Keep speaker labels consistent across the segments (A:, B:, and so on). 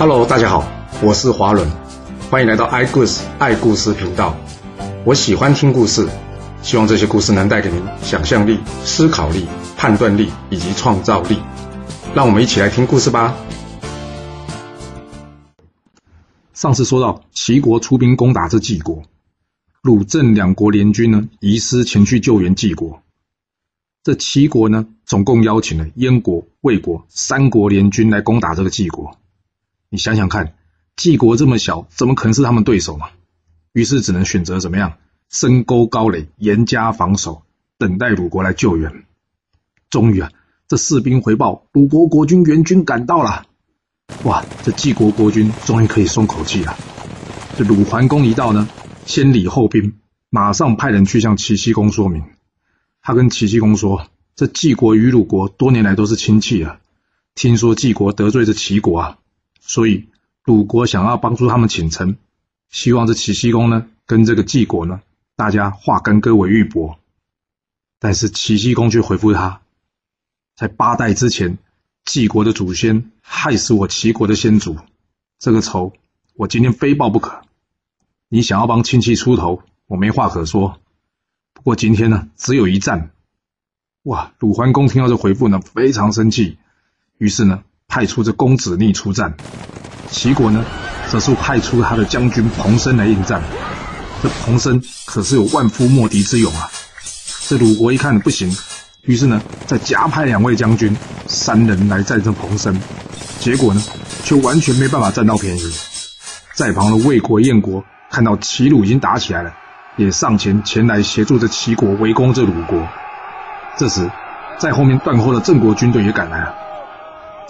A: Hello，大家好，我是华伦，欢迎来到爱故事爱故事频道。我喜欢听故事，希望这些故事能带给您想象力、思考力、判断力以及创造力。让我们一起来听故事吧。上次说到齐国出兵攻打这晋国，鲁郑两国联军呢移师前去救援晋国。这齐国呢总共邀请了燕国、魏国三国联军来攻打这个晋国。你想想看，晋国这么小，怎么可能是他们对手嘛？于是只能选择怎么样，深沟高垒，严加防守，等待鲁国来救援。终于啊，这士兵回报，鲁国国军援军赶到了。哇，这晋国国军终于可以松口气了。这鲁桓公一到呢，先礼后兵，马上派人去向齐僖公说明。他跟齐僖公说，这晋国与鲁国多年来都是亲戚啊，听说晋国得罪这齐国啊。所以鲁国想要帮助他们请臣，希望这齐僖公呢跟这个晋国呢，大家化干戈为玉帛。但是齐僖公却回复他，在八代之前，晋国的祖先害死我齐国的先祖，这个仇我今天非报不可。你想要帮亲戚出头，我没话可说。不过今天呢，只有一战。哇！鲁桓公听到这回复呢，非常生气，于是呢。派出这公子逆出战，齐国呢，则是派出他的将军彭生来应战。这彭生可是有万夫莫敌之勇啊！这鲁国一看不行，于是呢，再加派两位将军，三人来战胜彭生。结果呢，却完全没办法占到便宜。在旁的魏国、燕国看到齐鲁已经打起来了，也上前前来协助这齐国围攻这鲁国。这时，在后面断后的郑国军队也赶来了。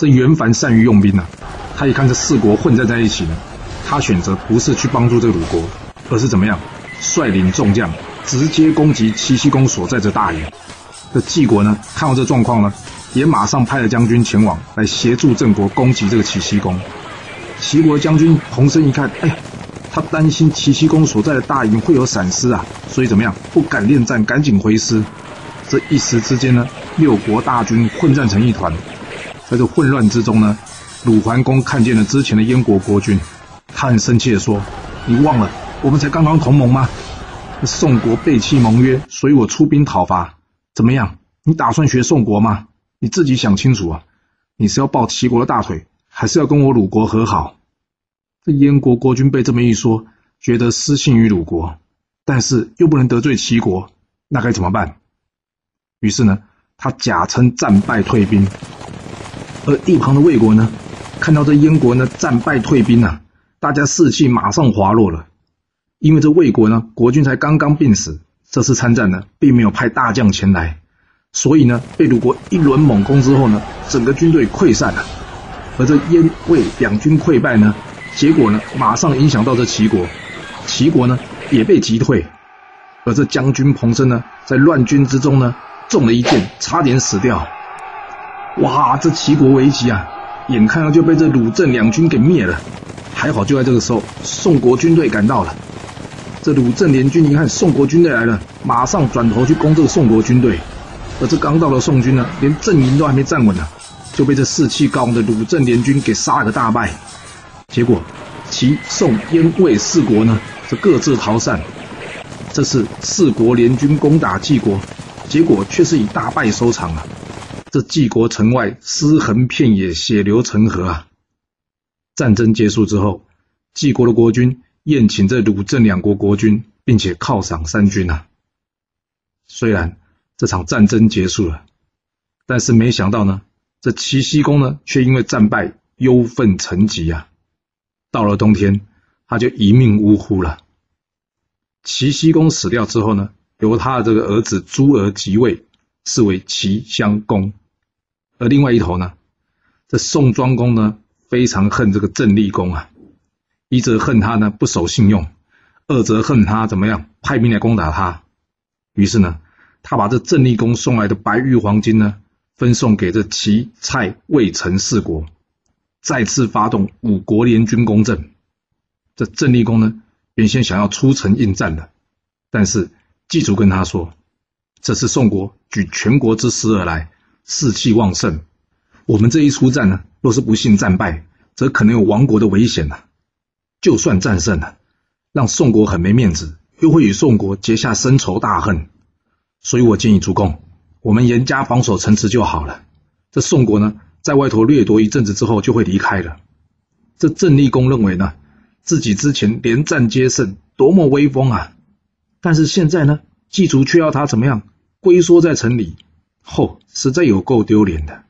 A: 这袁凡善于用兵啊，他一看这四国混战在一起呢，他选择不是去帮助这个鲁国，而是怎么样率领众将直接攻击齐僖公所在这大营。这晋国呢，看到这状况呢，也马上派了将军前往来协助郑国攻击这个齐僖公。齐国将军洪生一看，哎呀，他担心齐僖公所在的大营会有闪失啊，所以怎么样不敢恋战，赶紧回师。这一时之间呢，六国大军混战成一团。在这混乱之中呢，鲁桓公看见了之前的燕国国君，他很生气的说：“你忘了我们才刚刚同盟吗？宋国背弃盟约，所以我出兵讨伐。怎么样？你打算学宋国吗？你自己想清楚啊！你是要抱齐国的大腿，还是要跟我鲁国和好？”这燕国国君被这么一说，觉得失信于鲁国，但是又不能得罪齐国，那该怎么办？于是呢，他假称战败退兵。而一旁的魏国呢，看到这燕国呢战败退兵啊，大家士气马上滑落了。因为这魏国呢国君才刚刚病死，这次参战呢并没有派大将前来，所以呢被鲁国一轮猛攻之后呢，整个军队溃散了。而这燕魏两军溃败呢，结果呢马上影响到这齐国，齐国呢也被击退。而这将军彭生呢，在乱军之中呢中了一箭，差点死掉。哇，这齐国危急啊！眼看要就被这鲁郑两军给灭了。还好就在这个时候，宋国军队赶到了。这鲁郑联军一看宋国军队来了，马上转头去攻这个宋国军队。而这刚到的宋军呢，连阵营都还没站稳呢，就被这士气高昂的鲁郑联军给杀了个大败。结果齐、宋、燕、魏四国呢，这各自逃散。这次四国联军攻打晋国，结果却是以大败收场了。这晋国城外尸横遍野，血流成河啊！战争结束之后，晋国的国君宴请这鲁郑两国国君，并且犒赏三军啊。虽然这场战争结束了，但是没想到呢，这齐僖公呢，却因为战败忧愤成疾啊。到了冬天，他就一命呜呼了。齐僖公死掉之后呢，由他的这个儿子朱儿即位，是为齐襄公。而另外一头呢，这宋庄公呢非常恨这个郑立公啊，一则恨他呢不守信用，二则恨他怎么样派兵来攻打他。于是呢，他把这郑立公送来的白玉黄金呢分送给这齐、蔡、魏、陈四国，再次发动五国联军攻郑。这郑立公呢原先想要出城应战的，但是祭祖跟他说，这是宋国举全国之师而来。士气旺盛，我们这一出战呢，若是不幸战败，则可能有亡国的危险呐。就算战胜了，让宋国很没面子，又会与宋国结下深仇大恨。所以我建议主公，我们严加防守城池就好了。这宋国呢，在外头掠夺一阵子之后，就会离开了。这郑立公认为呢，自己之前连战皆胜，多么威风啊！但是现在呢，祭族却要他怎么样，龟缩在城里，吼，实在有够丢脸的。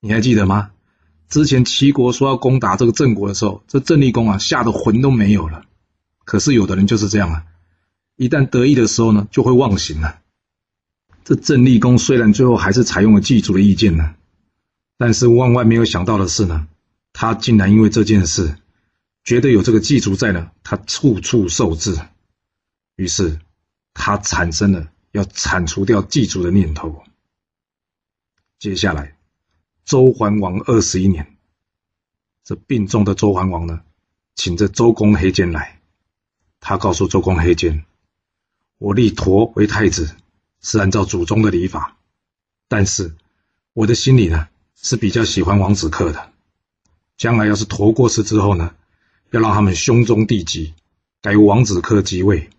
A: 你还记得吗？之前齐国说要攻打这个郑国的时候，这郑立公啊，吓得魂都没有了。可是有的人就是这样啊，一旦得意的时候呢，就会忘形了。这郑立公虽然最后还是采用了祭祖的意见呢，但是万万没有想到的是呢，他竟然因为这件事，觉得有这个祭祖在呢，他处处受制。于是，他产生了要铲除掉祭祖的念头。接下来，周桓王二十一年，这病重的周桓王呢，请这周公黑肩来。他告诉周公黑肩：“我立佗为太子，是按照祖宗的礼法，但是我的心里呢，是比较喜欢王子克的。将来要是佗过世之后呢，要让他们兄终弟及，改由王子克即位。”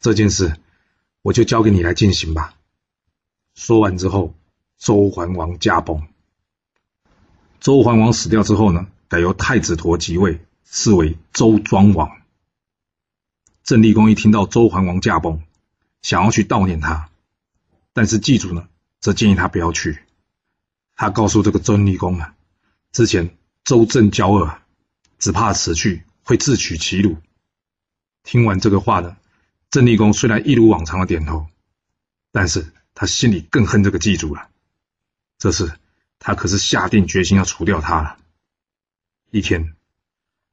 A: 这件事，我就交给你来进行吧。说完之后，周桓王驾崩。周桓王死掉之后呢，改由太子佗即位，是为周庄王。郑立公一听到周桓王驾崩，想要去悼念他，但是祭祖呢，则建议他不要去。他告诉这个郑立公啊，之前周郑交恶，只怕此去会自取其辱。听完这个话呢。郑立公虽然一如往常的点头，但是他心里更恨这个祭祖了。这次他可是下定决心要除掉他了。一天，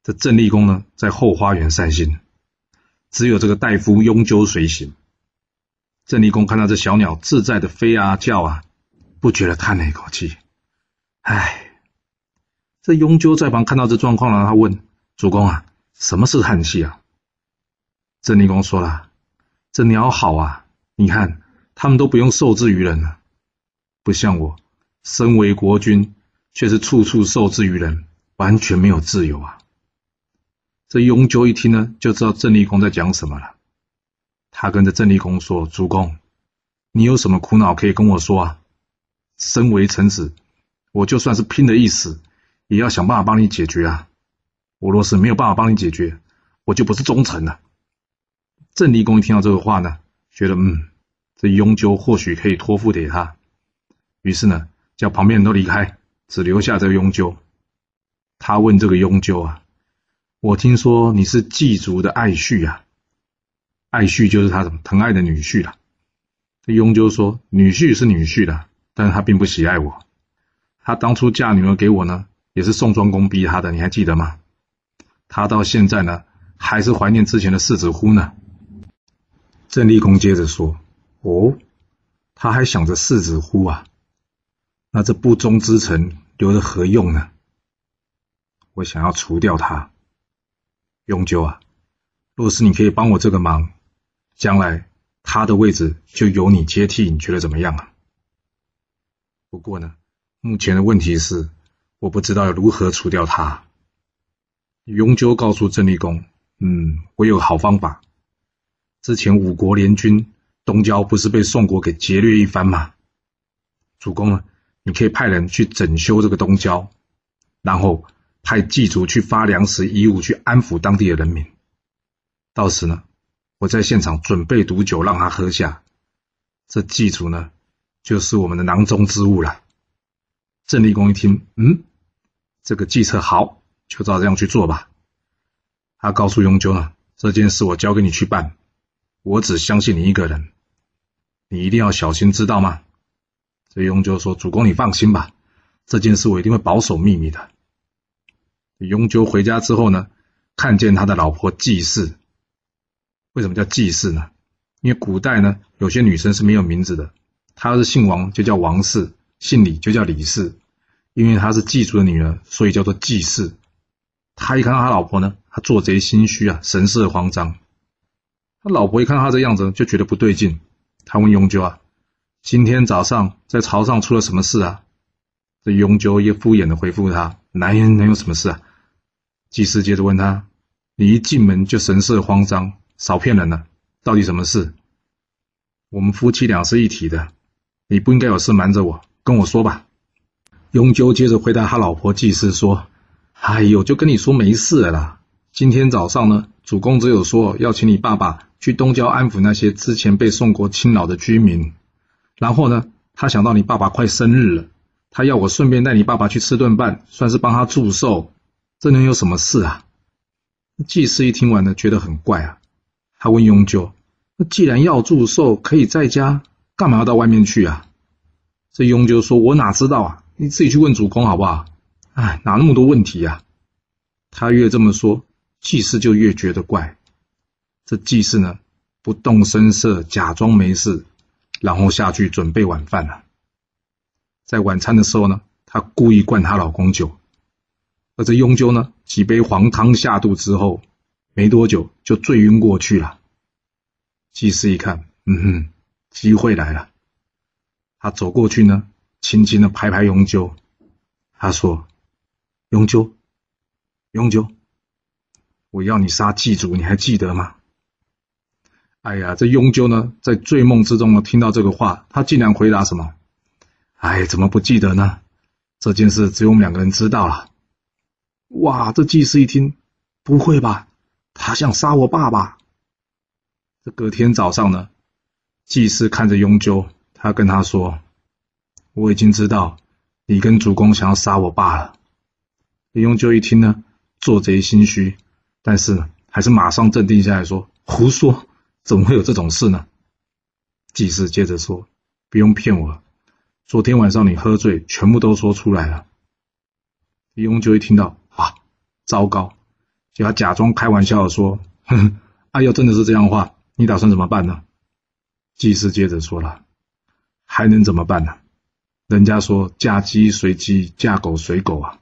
A: 这郑立公呢在后花园散心，只有这个大夫雍鸠随行。郑立公看到这小鸟自在的飞啊叫啊，不觉得叹了一口气：“唉。”这雍鸠在旁看到这状况了，他问主公啊：“什么是叹气啊？”郑立公说了。这鸟好啊！你看，他们都不用受制于人了，不像我，身为国君，却是处处受制于人，完全没有自由啊！这雍纠一听呢，就知道郑立公在讲什么了。他跟着郑立公说：“主公，你有什么苦恼可以跟我说啊？身为臣子，我就算是拼了一死，也要想办法帮你解决啊！我若是没有办法帮你解决，我就不是忠臣了。”郑立公一听到这个话呢，觉得嗯，这雍纠或许可以托付给他，于是呢，叫旁边人都离开，只留下这个雍纠。他问这个雍纠啊：“我听说你是祭祖的爱婿啊？爱婿就是他什么疼爱的女婿了。”这雍纠说：“女婿是女婿的，但是他并不喜爱我。他当初嫁女儿给我呢，也是宋庄公逼他的，你还记得吗？他到现在呢，还是怀念之前的世子乎呢。”郑立公接着说：“哦，他还想着世子乎啊？那这不忠之臣留着何用呢？我想要除掉他。永久啊，若是你可以帮我这个忙，将来他的位置就由你接替，你觉得怎么样啊？不过呢，目前的问题是，我不知道要如何除掉他。”永久告诉郑立公：“嗯，我有好方法。”之前五国联军东郊不是被宋国给劫掠一番吗？主公呢，你可以派人去整修这个东郊，然后派祭祖去发粮食衣物去安抚当地的人民。到时呢，我在现场准备毒酒让他喝下。这祭祖呢，就是我们的囊中之物了。郑立公一听，嗯，这个计策好，就照这样去做吧。他告诉雍纠呢，这件事我交给你去办。我只相信你一个人，你一定要小心，知道吗？这雍纠说：“主公，你放心吧，这件事我一定会保守秘密的。”雍纠回家之后呢，看见他的老婆季氏。为什么叫季氏呢？因为古代呢，有些女生是没有名字的，她要是姓王就叫王氏，姓李就叫李氏。因为她是祭祖的女儿，所以叫做季氏。他一看到他老婆呢，他做贼心虚啊，神色慌张。他老婆一看到他这样子，就觉得不对劲。他问雍纠啊：“今天早上在朝上出了什么事啊？”这永久也敷衍的回复他：“男人能有什么事啊？”祭司接着问他：“你一进门就神色慌张，少骗人了，到底什么事？我们夫妻俩是一体的，你不应该有事瞒着我，跟我说吧。”永久接着回答他老婆祭司说：“哎呦，就跟你说没事了啦。今天早上呢，主公只有说要请你爸爸去东郊安抚那些之前被宋国侵扰的居民，然后呢，他想到你爸爸快生日了。”他要我顺便带你爸爸去吃顿饭，算是帮他祝寿，这能有什么事啊？祭司一听完呢，觉得很怪啊。他问永久：“那既然要祝寿，可以在家，干嘛要到外面去啊？”这永久说：“我哪知道啊？你自己去问主公好不好？”哎，哪那么多问题呀？他越这么说，祭司就越觉得怪。这祭司呢，不动声色，假装没事，然后下去准备晚饭了。在晚餐的时候呢，她故意灌她老公酒，而这雍鸠呢，几杯黄汤下肚之后，没多久就醉晕过去了。祭司一看，嗯哼，机会来了，他走过去呢，轻轻的拍拍雍鸠，他说：“雍鸠，雍鸠，我要你杀祭主，你还记得吗？”哎呀，这雍鸠呢，在醉梦之中呢，听到这个话，他竟然回答什么？哎，怎么不记得呢？这件事只有我们两个人知道了。哇，这祭司一听，不会吧？他想杀我爸爸。这隔天早上呢，祭司看着雍鸠，他跟他说：“我已经知道你跟主公想要杀我爸了。”雍鸠一听呢，做贼心虚，但是还是马上镇定下来说：“胡说，怎么会有这种事呢？”祭司接着说：“不用骗我。”昨天晚上你喝醉，全部都说出来了。李永久一听到，啊，糟糕！就他假装开玩笑的说：“哼，啊，要真的是这样的话，你打算怎么办呢？”祭司接着说了：“还能怎么办呢？人家说嫁鸡随鸡，嫁狗随狗啊。”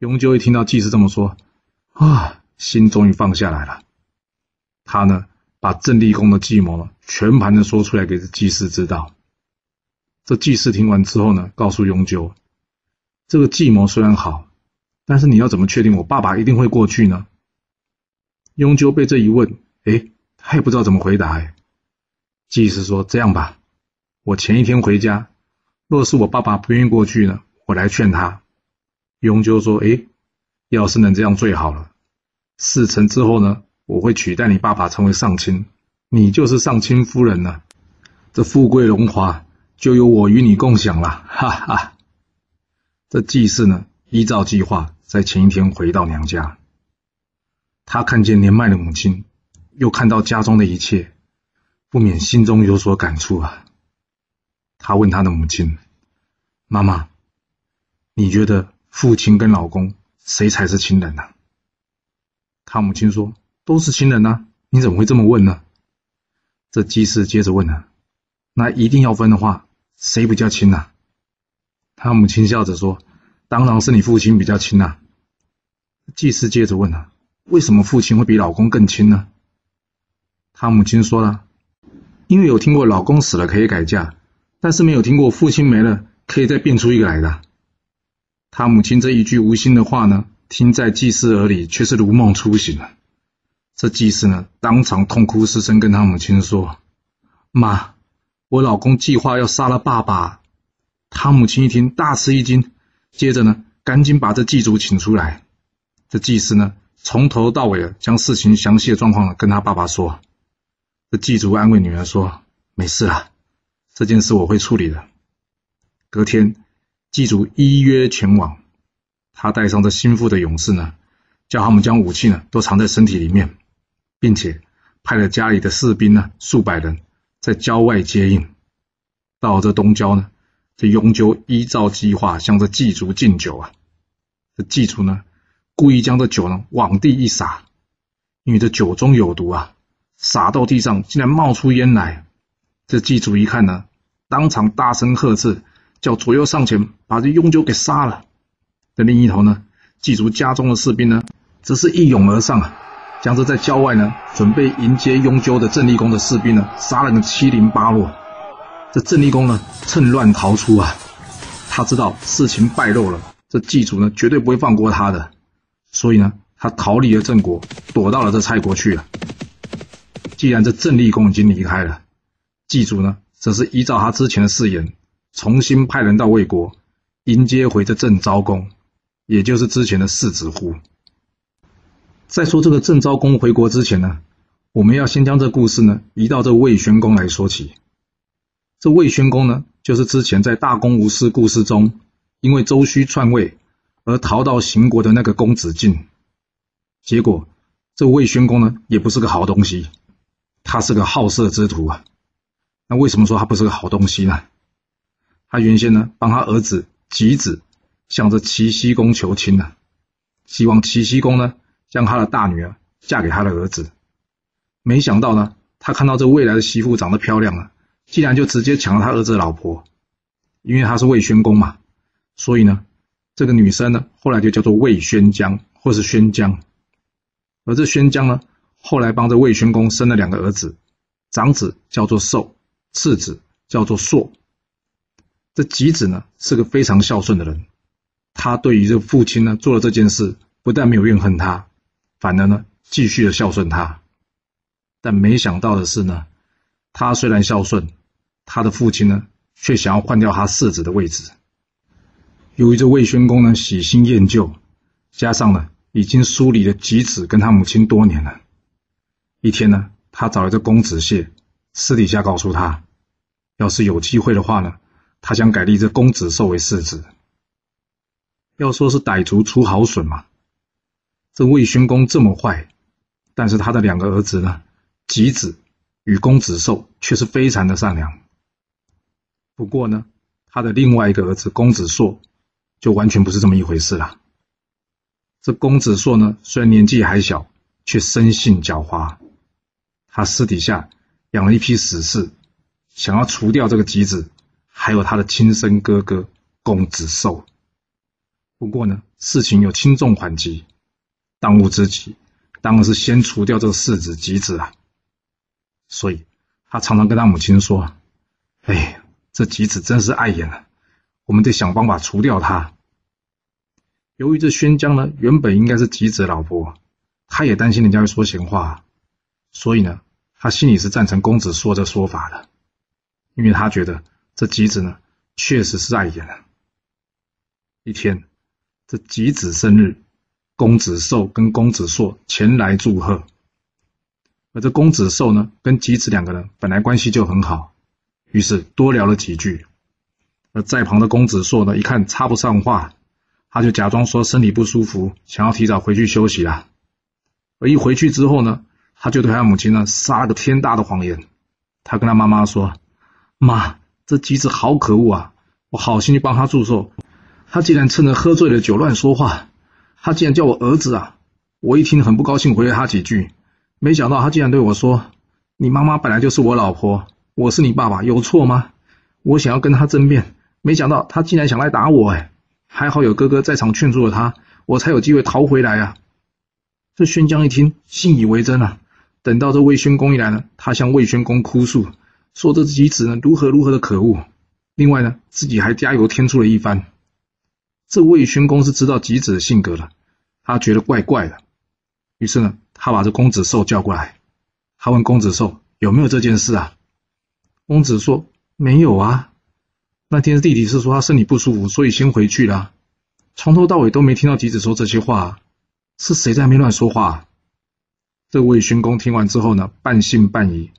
A: 永久一听到祭司这么说，啊，心终于放下来了。他呢，把郑立功的计谋全盘的说出来给祭司知道。这祭司听完之后呢，告诉永久，这个计谋虽然好，但是你要怎么确定我爸爸一定会过去呢？永久被这一问，哎，他也不知道怎么回答。哎，祭司说：“这样吧，我前一天回家，若是我爸爸不愿意过去呢，我来劝他。”永久说：“哎，要是能这样最好了。事成之后呢，我会取代你爸爸成为上卿，你就是上卿夫人了，这富贵荣华。”就由我与你共享了，哈哈。这祭祀呢，依照计划，在前一天回到娘家。他看见年迈的母亲，又看到家中的一切，不免心中有所感触啊。他问他的母亲：“妈妈，你觉得父亲跟老公谁才是亲人呢？”他母亲说：“都是亲人啊，你怎么会这么问呢？”这祭祀接着问啊：“那一定要分的话？”谁比较亲呐？他母亲笑着说：“当然是你父亲比较亲呐。”祭司接着问啊：“为什么父亲会比老公更亲呢？”他母亲说了：“因为有听过老公死了可以改嫁，但是没有听过父亲没了可以再变出一个来的。”他母亲这一句无心的话呢，听在祭司耳里却是如梦初醒了。这祭司呢，当场痛哭失声，跟他母亲说：“妈。”我老公计划要杀了爸爸，他母亲一听大吃一惊，接着呢，赶紧把这祭祖请出来。这祭司呢，从头到尾将事情详细的状况呢跟他爸爸说。这祭祖安慰女儿说：“没事啦，这件事我会处理的。”隔天，祭祖依约前往，他带上这心腹的勇士呢，叫他们将武器呢都藏在身体里面，并且派了家里的士兵呢数百人。在郊外接应，到这东郊呢，这雍纠依照计划向这祭祖敬酒啊。这祭祖呢，故意将这酒呢往地一洒，因为这酒中有毒啊，洒到地上竟然冒出烟来。这祭祖一看呢，当场大声喝斥，叫左右上前把这雍纠给杀了。这另一头呢，祭祖家中的士兵呢，则是一涌而上啊。将这在郊外呢，准备迎接雍鸠的郑立功的士兵呢，杀了个七零八落。这郑立功呢，趁乱逃出啊！他知道事情败露了，这祭祖呢绝对不会放过他的，所以呢，他逃离了郑国，躲到了这蔡国去了。既然这郑立公已经离开了，祭祖呢，则是依照他之前的誓言，重新派人到魏国迎接回这郑昭公，也就是之前的世子乎。在说这个郑昭公回国之前呢，我们要先将这故事呢移到这魏宣公来说起。这魏宣公呢，就是之前在大公无私故事中，因为周须篡位而逃到秦国的那个公子晋。结果，这魏宣公呢，也不是个好东西，他是个好色之徒啊。那为什么说他不是个好东西呢？他原先呢，帮他儿子吉子向着齐僖公求亲呢，希望齐僖公呢，将他的大女儿嫁给他的儿子。没想到呢，他看到这未来的媳妇长得漂亮啊。竟然就直接抢了他儿子的老婆，因为他是魏宣公嘛，所以呢，这个女生呢，后来就叫做魏宣姜或是宣姜，而这宣姜呢，后来帮着魏宣公生了两个儿子，长子叫做寿，次子叫做硕。这吉子呢是个非常孝顺的人，他对于这父亲呢做了这件事，不但没有怨恨他，反而呢继续的孝顺他，但没想到的是呢，他虽然孝顺。他的父亲呢，却想要换掉他世子的位置。由于这魏宣公呢喜新厌旧，加上呢已经疏离了吉子跟他母亲多年了。一天呢，他找了这公子燮，私底下告诉他，要是有机会的话呢，他想改立这公子寿为世子。要说是歹徒出好笋嘛，这魏宣公这么坏，但是他的两个儿子呢，吉子与公子寿却是非常的善良。不过呢，他的另外一个儿子公子硕就完全不是这么一回事了。这公子硕呢，虽然年纪还小，却生性狡猾。他私底下养了一批死士，想要除掉这个吉子，还有他的亲生哥哥公子寿。不过呢，事情有轻重缓急，当务之急当然是先除掉这个世子吉子啊。所以，他常常跟他母亲说：“哎。”这吉子真是碍眼了，我们得想办法除掉他。由于这宣姜呢，原本应该是吉子老婆，他也担心人家会说闲话，所以呢，他心里是赞成公子说这说法的，因为他觉得这吉子呢，确实是碍眼了。一天，这吉子生日，公子寿跟公子硕前来祝贺，而这公子寿呢，跟吉子两个人本来关系就很好。于是多聊了几句，而在旁的公子硕呢，一看插不上话，他就假装说身体不舒服，想要提早回去休息了。而一回去之后呢，他就对他母亲呢撒了个天大的谎言。他跟他妈妈说：“妈，这吉子好可恶啊！我好心去帮他祝寿，他竟然趁着喝醉了酒乱说话。他竟然叫我儿子啊！我一听很不高兴，回了他几句。没想到他竟然对我说：‘你妈妈本来就是我老婆。’”我是你爸爸，有错吗？我想要跟他争辩，没想到他竟然想来打我！哎，还好有哥哥在场劝住了他，我才有机会逃回来啊！这宣姜一听，信以为真啊。等到这魏宣公一来呢，他向魏宣公哭诉，说这吉子呢如何如何的可恶，另外呢自己还加油添醋了一番。这魏宣公是知道吉子的性格了，他觉得怪怪的，于是呢，他把这公子寿叫过来，他问公子寿有没有这件事啊？公子说：“没有啊，那天弟弟是说他身体不舒服，所以先回去了。从头到尾都没听到吉子说这些话，是谁在那边乱说话？”这魏宣公听完之后呢，半信半疑，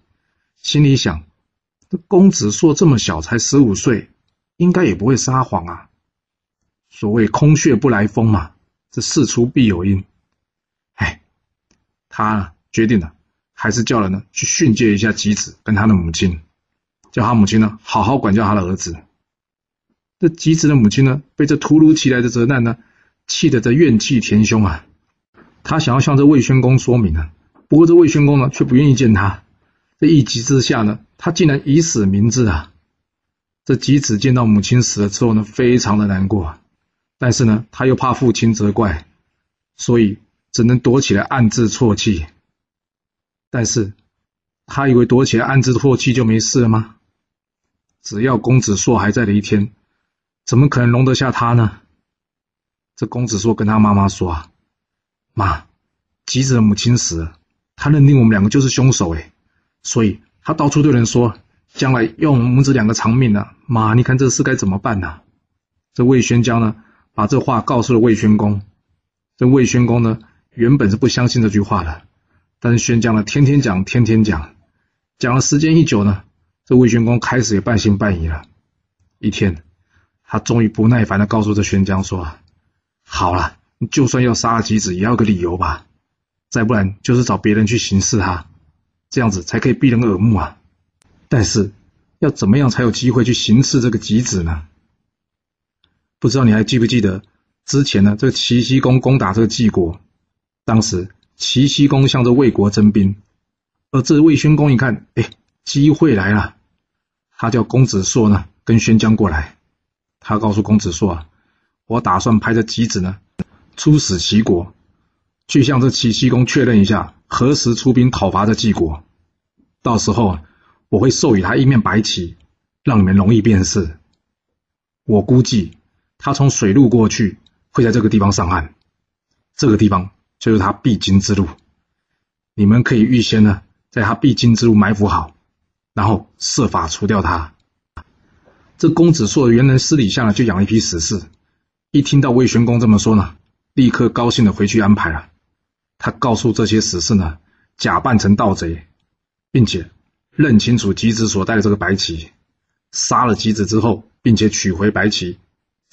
A: 心里想：这公子说这么小，才十五岁，应该也不会撒谎啊。所谓空穴不来风嘛，这事出必有因。哎，他决定了，还是叫人呢去训诫一下吉子跟他的母亲。叫他母亲呢，好好管教他的儿子。这吉子的母亲呢，被这突如其来的责难呢，气得这怨气填胸啊。他想要向这魏宣公说明啊，不过这魏宣公呢，却不愿意见他。这一急之下呢，他竟然以死明志啊。这吉子见到母亲死了之后呢，非常的难过啊，但是呢，他又怕父亲责怪，所以只能躲起来暗自啜泣。但是，他以为躲起来暗自啜泣就没事了吗？只要公子硕还在的一天，怎么可能容得下他呢？这公子硕跟他妈妈说：“啊，妈，吉子的母亲死了，他认定我们两个就是凶手，哎，所以他到处对人说，将来要我们母子两个偿命啊！妈，你看这事该怎么办呢？”这魏宣江呢，把这话告诉了魏宣公。这魏宣公呢，原本是不相信这句话的，但是宣江呢，天天讲，天天讲，讲了时间一久呢，这魏宣公开始也半信半疑了。一天。他终于不耐烦的告诉这宣江说：“好了，你就算要杀了吉子，也要个理由吧，再不然就是找别人去行刺他，这样子才可以避人耳目啊。但是要怎么样才有机会去行刺这个吉子呢？不知道你还记不记得之前呢？这个齐僖公攻打这个晋国，当时齐僖公向着魏国征兵，而这魏宣公一看，哎，机会来了，他叫公子硕呢，跟宣姜过来。”他告诉公子硕：“啊，我打算派这吉子呢，出使齐国，去向这齐僖公确认一下何时出兵讨伐这晋国。到时候啊，我会授予他一面白旗，让你们容易辨识。我估计他从水路过去，会在这个地方上岸。这个地方就是他必经之路。你们可以预先呢，在他必经之路埋伏好，然后设法除掉他。”这公子硕原来私底下呢就养了一批死士，一听到魏玄公这么说呢，立刻高兴的回去安排了。他告诉这些死士呢，假扮成盗贼，并且认清楚吉子所带的这个白旗，杀了吉子之后，并且取回白旗，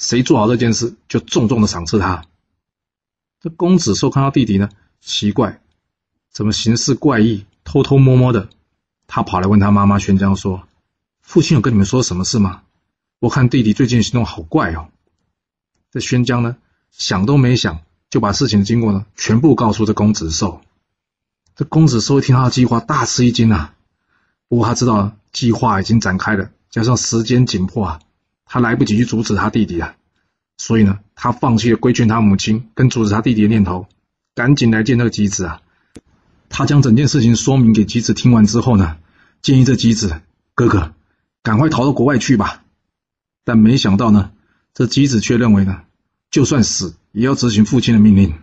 A: 谁做好这件事，就重重的赏赐他。这公子硕看到弟弟呢，奇怪，怎么行事怪异，偷偷摸摸的，他跑来问他妈妈宣江说：“父亲有跟你们说什么事吗？”我看弟弟最近行动好怪哦。这宣江呢，想都没想就把事情的经过呢全部告诉这公子寿。这公子寿一听他的计划，大吃一惊啊。不过他知道计划已经展开了，加上时间紧迫啊，他来不及去阻止他弟弟啊。所以呢，他放弃了规劝他母亲跟阻止他弟弟的念头，赶紧来见那个吉子啊。他将整件事情说明给吉子听完之后呢，建议这吉子哥哥赶快逃到国外去吧。但没想到呢，这吉子却认为呢，就算死也要执行父亲的命令。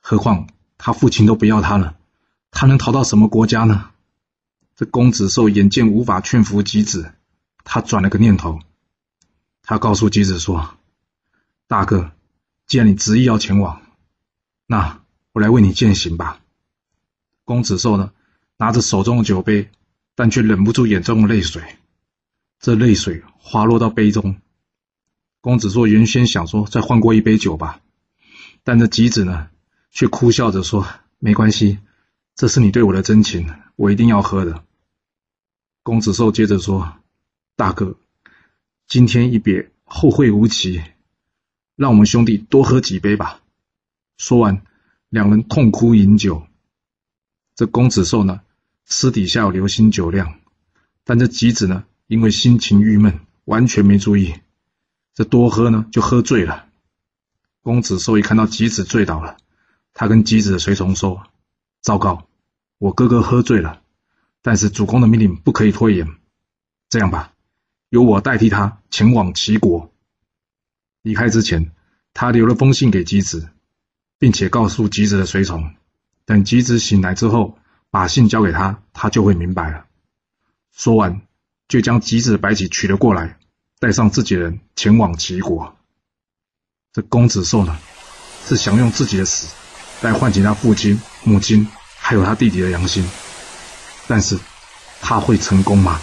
A: 何况他父亲都不要他了，他能逃到什么国家呢？这公子寿眼见无法劝服吉子，他转了个念头，他告诉姬子说：“大哥，既然你执意要前往，那我来为你践行吧。”公子寿呢，拿着手中的酒杯，但却忍不住眼中的泪水。这泪水滑落到杯中，公子说：“原先想说再换过一杯酒吧，但这吉子呢，却哭笑着说：‘没关系，这是你对我的真情，我一定要喝的。’”公子寿接着说：“大哥，今天一别，后会无期，让我们兄弟多喝几杯吧。”说完，两人痛哭饮酒。这公子寿呢，私底下有留心酒量，但这吉子呢？因为心情郁闷，完全没注意，这多喝呢就喝醉了。公子寿一看到吉子醉倒了，他跟吉子的随从说：“糟糕，我哥哥喝醉了，但是主公的命令不可以拖延。这样吧，由我代替他前往齐国。离开之前，他留了封信给吉子，并且告诉吉子的随从，等吉子醒来之后，把信交给他，他就会明白了。”说完。就将吉子白起取了过来，带上自己人前往齐国。这公子寿呢，是想用自己的死来唤起他父亲、母亲还有他弟弟的良心，但是他会成功吗？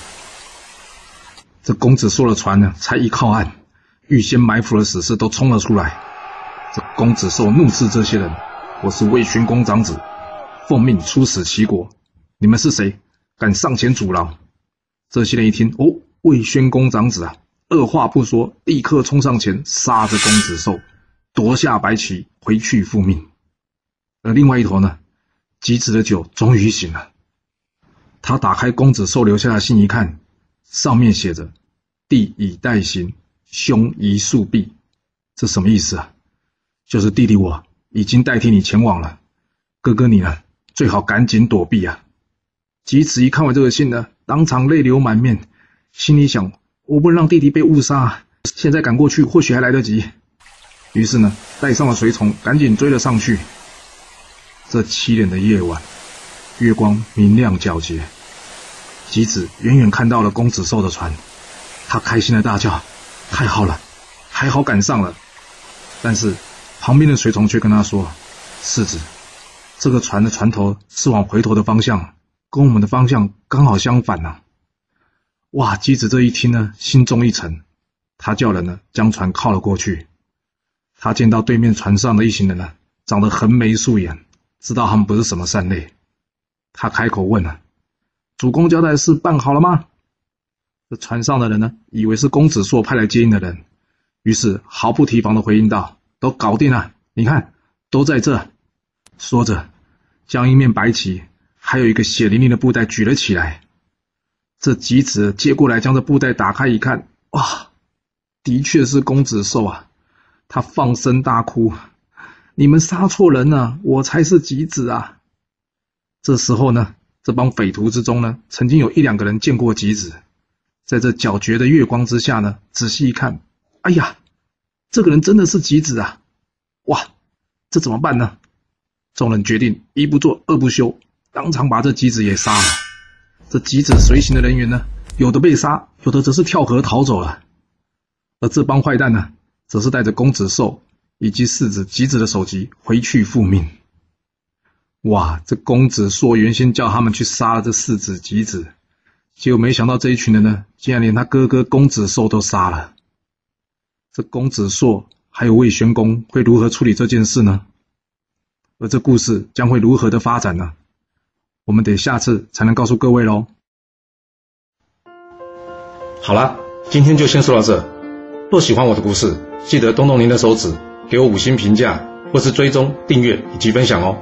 A: 这公子寿的船呢，才一靠岸，预先埋伏的死士都冲了出来。这公子寿怒斥这些人：“我是魏宣公长子，奉命出使齐国，你们是谁？敢上前阻挠？”这些人一听，哦，魏宣公长子啊，二话不说，立刻冲上前杀着公子寿，夺下白旗，回去复命。而另外一头呢，吉子的酒终于醒了，他打开公子寿留下的信一看，上面写着：“弟已代行，兄宜速避。”这什么意思啊？就是弟弟我已经代替你前往了，哥哥你呢，最好赶紧躲避啊！吉子一看完这个信呢。当场泪流满面，心里想：我不能让弟弟被误杀，现在赶过去或许还来得及。于是呢，带上了随从，赶紧追了上去。这凄冷的夜晚，月光明亮皎洁。吉子远远看到了公子寿的船，他开心的大叫：“太好了，还好赶上了！”但是旁边的随从却跟他说：“世子，这个船的船头是往回头的方向，跟我们的方向刚好相反呢。”哇！吉子这一听呢，心中一沉，他叫人呢将船靠了过去。他见到对面船上的一行人呢，长得横眉竖眼，知道他们不是什么善类。他开口问了：“主公交代事办好了吗？”这船上的人呢，以为是公子硕派来接应的人，于是毫不提防的回应道：“都搞定了，你看，都在这。”说着，将一面白旗，还有一个血淋淋的布袋举了起来。这吉子接过来，将这布袋打开一看，哇，的确是公子寿啊！他放声大哭：“你们杀错人了，我才是吉子啊！”这时候呢，这帮匪徒之中呢，曾经有一两个人见过吉子，在这皎洁的月光之下呢，仔细一看，哎呀，这个人真的是吉子啊！哇，这怎么办呢？众人决定一不做二不休，当场把这吉子也杀了。这吉子随行的人员呢，有的被杀，有的则是跳河逃走了。而这帮坏蛋呢，则是带着公子寿以及世子吉子的首级回去复命。哇！这公子硕原先叫他们去杀了这世子吉子，结果没想到这一群人呢，竟然连他哥哥公子寿都杀了。这公子硕还有魏宣公会如何处理这件事呢？而这故事将会如何的发展呢？我们得下次才能告诉各位喽。
B: 好了，今天就先说到这。若喜欢我的故事，记得动动您的手指，给我五星评价，或是追踪、订阅以及分享哦。